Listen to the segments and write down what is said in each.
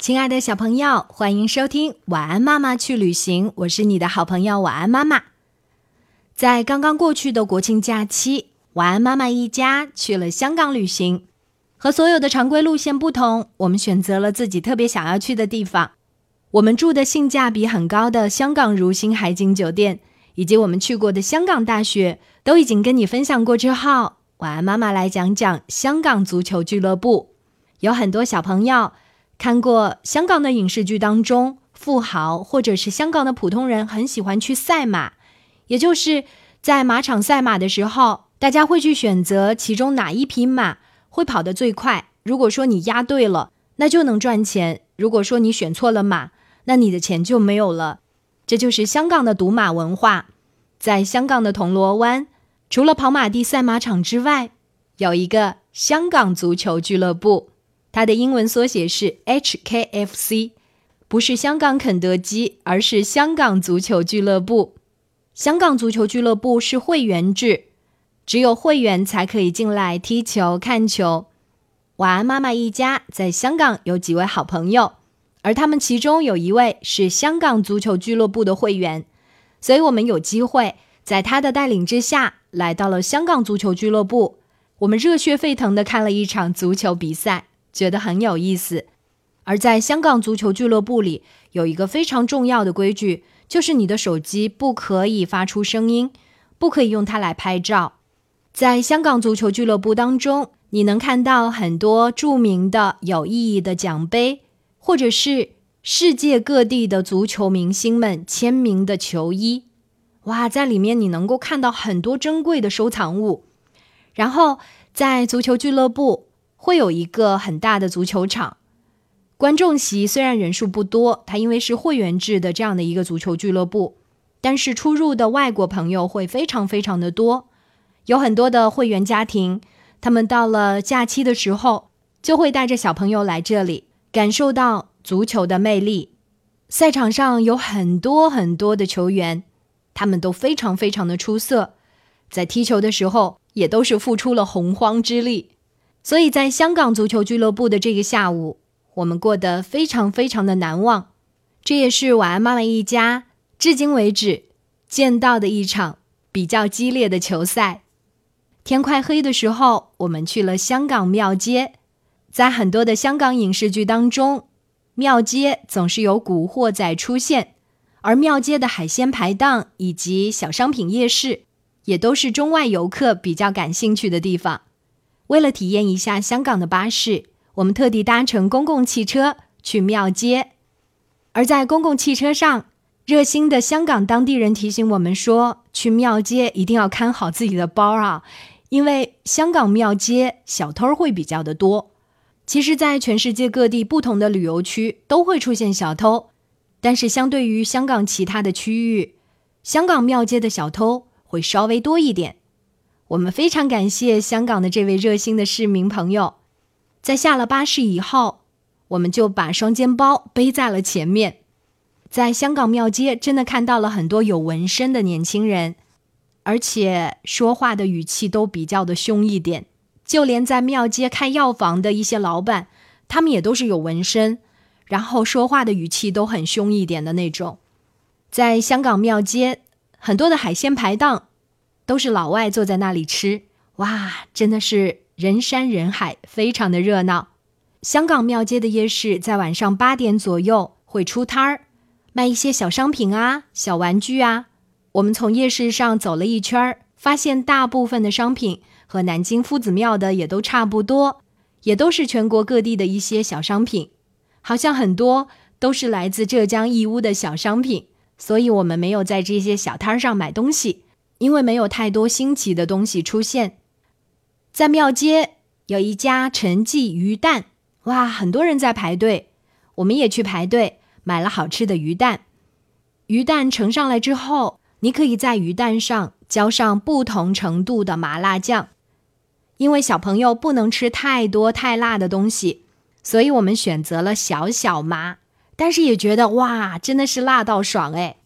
亲爱的小朋友，欢迎收听《晚安妈妈去旅行》，我是你的好朋友晚安妈妈。在刚刚过去的国庆假期，晚安妈妈一家去了香港旅行。和所有的常规路线不同，我们选择了自己特别想要去的地方。我们住的性价比很高的香港如新海景酒店，以及我们去过的香港大学，都已经跟你分享过。之后，晚安妈妈来讲讲香港足球俱乐部。有很多小朋友。看过香港的影视剧当中，富豪或者是香港的普通人很喜欢去赛马，也就是在马场赛马的时候，大家会去选择其中哪一匹马会跑得最快。如果说你押对了，那就能赚钱；如果说你选错了马，那你的钱就没有了。这就是香港的赌马文化。在香港的铜锣湾，除了跑马地赛马场之外，有一个香港足球俱乐部。它的英文缩写是 HKFC，不是香港肯德基，而是香港足球俱乐部。香港足球俱乐部是会员制，只有会员才可以进来踢球、看球。晚安妈妈一家在香港有几位好朋友，而他们其中有一位是香港足球俱乐部的会员，所以我们有机会在他的带领之下来到了香港足球俱乐部。我们热血沸腾的看了一场足球比赛。觉得很有意思，而在香港足球俱乐部里，有一个非常重要的规矩，就是你的手机不可以发出声音，不可以用它来拍照。在香港足球俱乐部当中，你能看到很多著名的、有意义的奖杯，或者是世界各地的足球明星们签名的球衣。哇，在里面你能够看到很多珍贵的收藏物。然后在足球俱乐部。会有一个很大的足球场，观众席虽然人数不多，它因为是会员制的这样的一个足球俱乐部，但是出入的外国朋友会非常非常的多，有很多的会员家庭，他们到了假期的时候就会带着小朋友来这里，感受到足球的魅力。赛场上有很多很多的球员，他们都非常非常的出色，在踢球的时候也都是付出了洪荒之力。所以在香港足球俱乐部的这个下午，我们过得非常非常的难忘。这也是晚安妈妈一家至今为止见到的一场比较激烈的球赛。天快黑的时候，我们去了香港庙街。在很多的香港影视剧当中，庙街总是有古惑仔出现，而庙街的海鲜排档以及小商品夜市，也都是中外游客比较感兴趣的地方。为了体验一下香港的巴士，我们特地搭乘公共汽车去庙街。而在公共汽车上，热心的香港当地人提醒我们说，去庙街一定要看好自己的包啊，因为香港庙街小偷会比较的多。其实，在全世界各地不同的旅游区都会出现小偷，但是相对于香港其他的区域，香港庙街的小偷会稍微多一点。我们非常感谢香港的这位热心的市民朋友，在下了巴士以后，我们就把双肩包背在了前面。在香港庙街，真的看到了很多有纹身的年轻人，而且说话的语气都比较的凶一点。就连在庙街开药房的一些老板，他们也都是有纹身，然后说话的语气都很凶一点的那种。在香港庙街，很多的海鲜排档。都是老外坐在那里吃，哇，真的是人山人海，非常的热闹。香港庙街的夜市在晚上八点左右会出摊儿，卖一些小商品啊、小玩具啊。我们从夜市上走了一圈儿，发现大部分的商品和南京夫子庙的也都差不多，也都是全国各地的一些小商品，好像很多都是来自浙江义乌的小商品，所以我们没有在这些小摊儿上买东西。因为没有太多新奇的东西出现，在庙街有一家陈记鱼蛋，哇，很多人在排队，我们也去排队买了好吃的鱼蛋。鱼蛋盛上来之后，你可以在鱼蛋上浇上不同程度的麻辣酱，因为小朋友不能吃太多太辣的东西，所以我们选择了小小麻，但是也觉得哇，真的是辣到爽哎，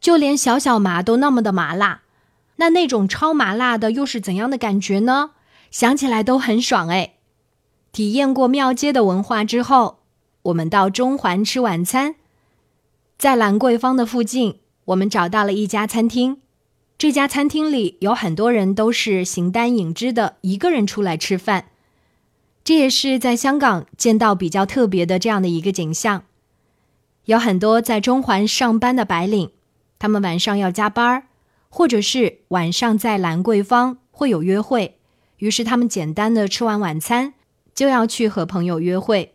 就连小小麻都那么的麻辣。那那种超麻辣的又是怎样的感觉呢？想起来都很爽哎！体验过庙街的文化之后，我们到中环吃晚餐。在兰桂坊的附近，我们找到了一家餐厅。这家餐厅里有很多人都是形单影只的，一个人出来吃饭。这也是在香港见到比较特别的这样的一个景象。有很多在中环上班的白领，他们晚上要加班儿，或者是晚上在兰桂坊会有约会，于是他们简单的吃完晚餐就要去和朋友约会。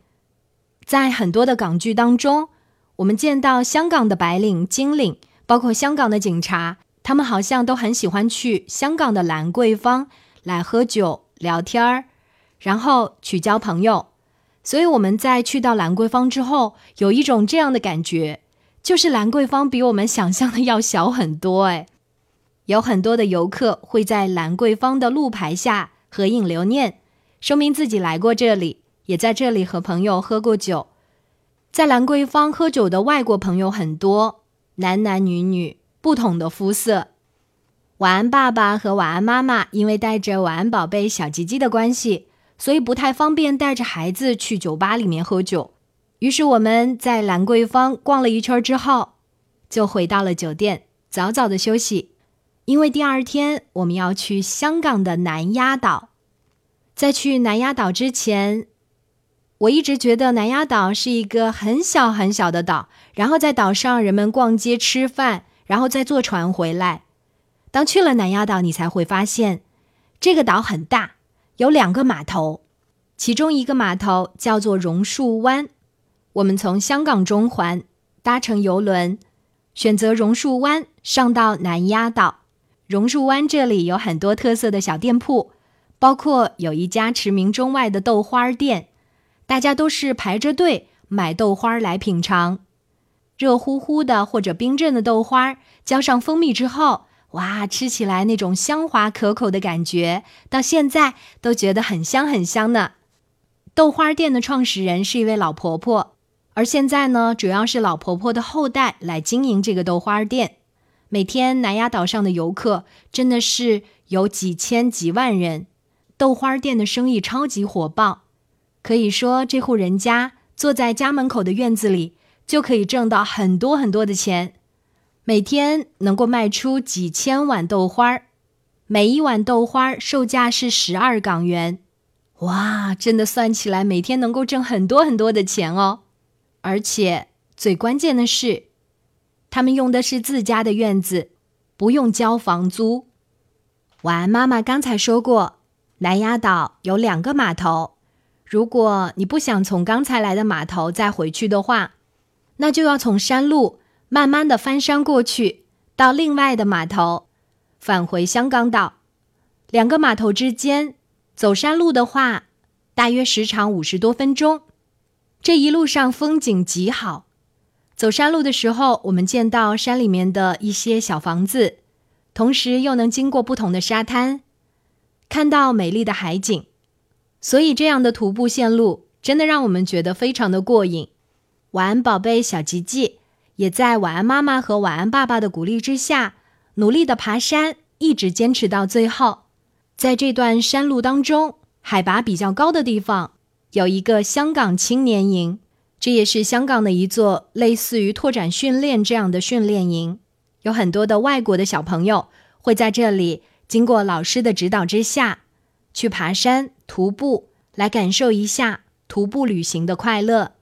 在很多的港剧当中，我们见到香港的白领、金领，包括香港的警察，他们好像都很喜欢去香港的兰桂坊来喝酒、聊天儿。然后去交朋友，所以我们在去到兰桂坊之后，有一种这样的感觉，就是兰桂坊比我们想象的要小很多。哎，有很多的游客会在兰桂坊的路牌下合影留念，说明自己来过这里，也在这里和朋友喝过酒。在兰桂坊喝酒的外国朋友很多，男男女女，不同的肤色。晚安爸爸和晚安妈妈因为带着晚安宝贝小吉吉的关系。所以不太方便带着孩子去酒吧里面喝酒，于是我们在兰桂坊逛了一圈之后，就回到了酒店，早早的休息。因为第二天我们要去香港的南丫岛。在去南丫岛之前，我一直觉得南丫岛是一个很小很小的岛，然后在岛上人们逛街吃饭，然后再坐船回来。当去了南丫岛，你才会发现这个岛很大。有两个码头，其中一个码头叫做榕树湾。我们从香港中环搭乘游轮，选择榕树湾上到南丫岛。榕树湾这里有很多特色的小店铺，包括有一家驰名中外的豆花店，大家都是排着队买豆花来品尝。热乎乎的或者冰镇的豆花，浇上蜂蜜之后。哇，吃起来那种香滑可口的感觉，到现在都觉得很香很香呢。豆花店的创始人是一位老婆婆，而现在呢，主要是老婆婆的后代来经营这个豆花店。每天南丫岛上的游客真的是有几千几万人，豆花店的生意超级火爆，可以说这户人家坐在家门口的院子里就可以挣到很多很多的钱。每天能够卖出几千碗豆花儿，每一碗豆花儿售价是十二港元，哇，真的算起来每天能够挣很多很多的钱哦。而且最关键的是，他们用的是自家的院子，不用交房租。晚安，妈妈刚才说过，南丫岛有两个码头，如果你不想从刚才来的码头再回去的话，那就要从山路。慢慢的翻山过去，到另外的码头，返回香港岛。两个码头之间走山路的话，大约时长五十多分钟。这一路上风景极好。走山路的时候，我们见到山里面的一些小房子，同时又能经过不同的沙滩，看到美丽的海景。所以这样的徒步线路真的让我们觉得非常的过瘾。晚安，宝贝小吉吉。也在晚安妈妈和晚安爸爸的鼓励之下，努力的爬山，一直坚持到最后。在这段山路当中，海拔比较高的地方，有一个香港青年营，这也是香港的一座类似于拓展训练这样的训练营。有很多的外国的小朋友会在这里，经过老师的指导之下，去爬山、徒步，来感受一下徒步旅行的快乐。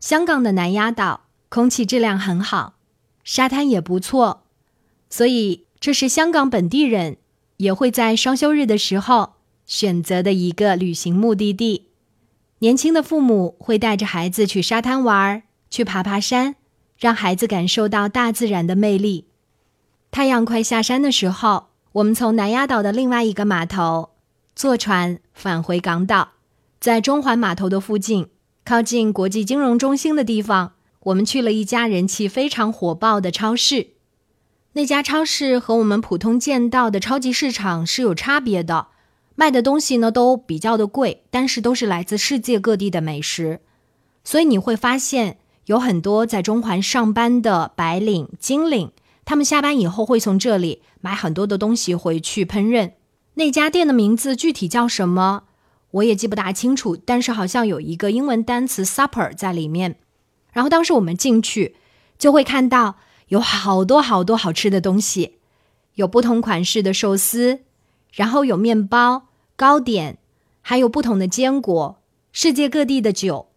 香港的南丫岛。空气质量很好，沙滩也不错，所以这是香港本地人也会在双休日的时候选择的一个旅行目的地。年轻的父母会带着孩子去沙滩玩，去爬爬山，让孩子感受到大自然的魅力。太阳快下山的时候，我们从南丫岛的另外一个码头坐船返回港岛，在中环码头的附近，靠近国际金融中心的地方。我们去了一家人气非常火爆的超市，那家超市和我们普通见到的超级市场是有差别的，卖的东西呢都比较的贵，但是都是来自世界各地的美食，所以你会发现有很多在中环上班的白领、金领，他们下班以后会从这里买很多的东西回去烹饪。那家店的名字具体叫什么，我也记不大清楚，但是好像有一个英文单词 supper 在里面。然后当时我们进去，就会看到有好多好多好吃的东西，有不同款式的寿司，然后有面包、糕点，还有不同的坚果，世界各地的酒。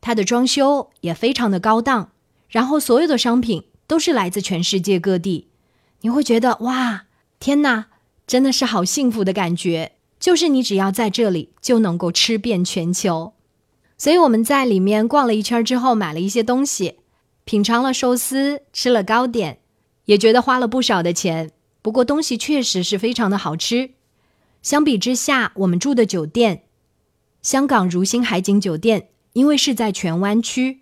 它的装修也非常的高档，然后所有的商品都是来自全世界各地。你会觉得哇，天哪，真的是好幸福的感觉！就是你只要在这里，就能够吃遍全球。所以我们在里面逛了一圈之后，买了一些东西，品尝了寿司，吃了糕点，也觉得花了不少的钱。不过东西确实是非常的好吃。相比之下，我们住的酒店——香港如新海景酒店，因为是在荃湾区，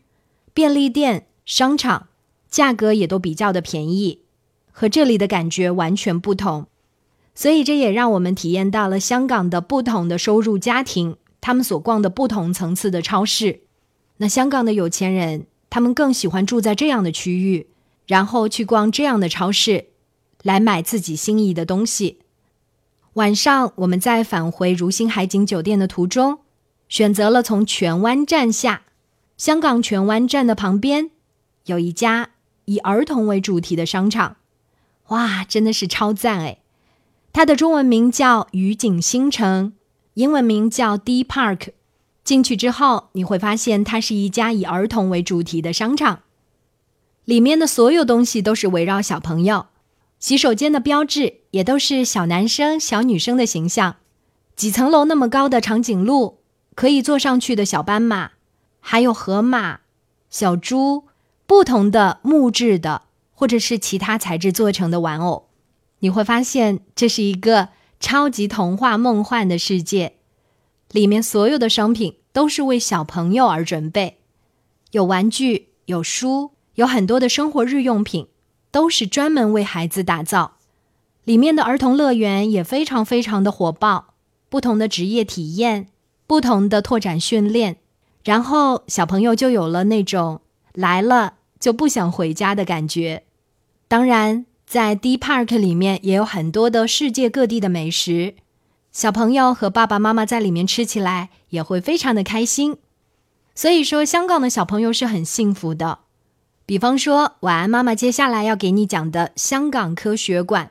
便利店、商场价格也都比较的便宜，和这里的感觉完全不同。所以这也让我们体验到了香港的不同的收入家庭，他们所逛的不同层次的超市。那香港的有钱人，他们更喜欢住在这样的区域，然后去逛这样的超市，来买自己心仪的东西。晚上我们在返回如新海景酒店的途中，选择了从荃湾站下。香港荃湾站的旁边有一家以儿童为主题的商场，哇，真的是超赞哎！它的中文名叫愉景新城，英文名叫 D Park。进去之后，你会发现它是一家以儿童为主题的商场，里面的所有东西都是围绕小朋友。洗手间的标志也都是小男生、小女生的形象。几层楼那么高的长颈鹿，可以坐上去的小斑马，还有河马、小猪，不同的木质的或者是其他材质做成的玩偶。你会发现，这是一个超级童话梦幻的世界，里面所有的商品都是为小朋友而准备，有玩具，有书，有很多的生活日用品，都是专门为孩子打造。里面的儿童乐园也非常非常的火爆，不同的职业体验，不同的拓展训练，然后小朋友就有了那种来了就不想回家的感觉。当然。在 D Park 里面也有很多的世界各地的美食，小朋友和爸爸妈妈在里面吃起来也会非常的开心。所以说，香港的小朋友是很幸福的。比方说，晚安妈妈接下来要给你讲的香港科学馆。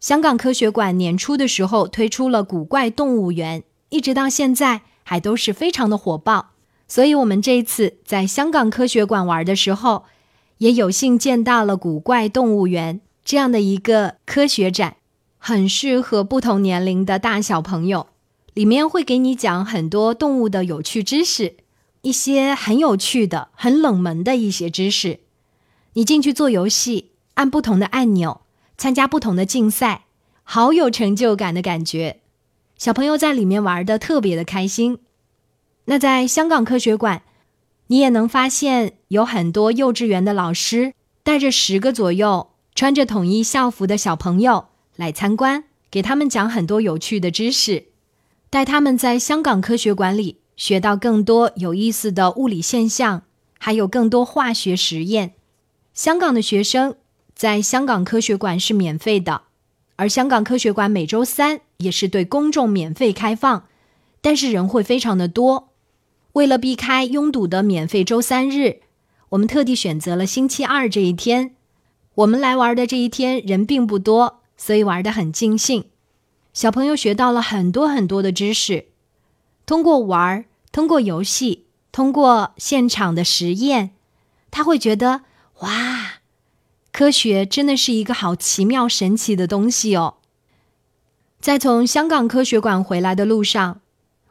香港科学馆年初的时候推出了古怪动物园，一直到现在还都是非常的火爆。所以我们这一次在香港科学馆玩的时候。也有幸见到了古怪动物园这样的一个科学展，很适合不同年龄的大小朋友。里面会给你讲很多动物的有趣知识，一些很有趣的、很冷门的一些知识。你进去做游戏，按不同的按钮参加不同的竞赛，好有成就感的感觉。小朋友在里面玩的特别的开心。那在香港科学馆。你也能发现有很多幼稚园的老师带着十个左右穿着统一校服的小朋友来参观，给他们讲很多有趣的知识，带他们在香港科学馆里学到更多有意思的物理现象，还有更多化学实验。香港的学生在香港科学馆是免费的，而香港科学馆每周三也是对公众免费开放，但是人会非常的多。为了避开拥堵的免费周三日，我们特地选择了星期二这一天。我们来玩的这一天人并不多，所以玩得很尽兴。小朋友学到了很多很多的知识，通过玩，通过游戏，通过现场的实验，他会觉得哇，科学真的是一个好奇妙神奇的东西哦。在从香港科学馆回来的路上。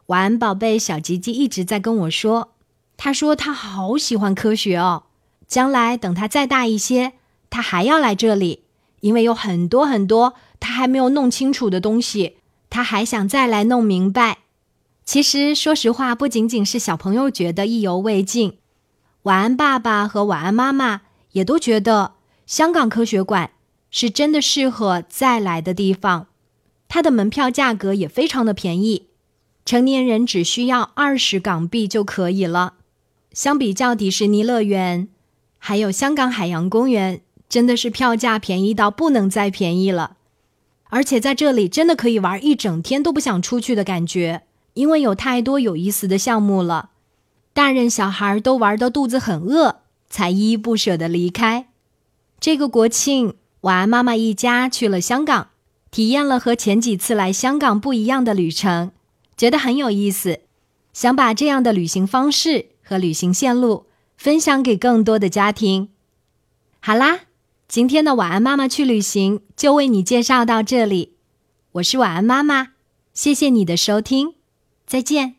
晚安，宝贝，小吉吉一直在跟我说，他说他好喜欢科学哦，将来等他再大一些，他还要来这里，因为有很多很多他还没有弄清楚的东西，他还想再来弄明白。其实，说实话，不仅仅是小朋友觉得意犹未尽，晚安爸爸和晚安妈妈也都觉得香港科学馆是真的适合再来的地方，它的门票价格也非常的便宜。成年人只需要二十港币就可以了。相比较迪士尼乐园，还有香港海洋公园，真的是票价便宜到不能再便宜了。而且在这里真的可以玩一整天都不想出去的感觉，因为有太多有意思的项目了，大人小孩都玩的肚子很饿，才依依不舍的离开。这个国庆，晚安妈妈一家去了香港，体验了和前几次来香港不一样的旅程，觉得很有意思，想把这样的旅行方式和旅行线路分享给更多的家庭。好啦，今天的晚安妈妈去旅行就为你介绍到这里，我是晚安妈妈，谢谢你的收听。再见。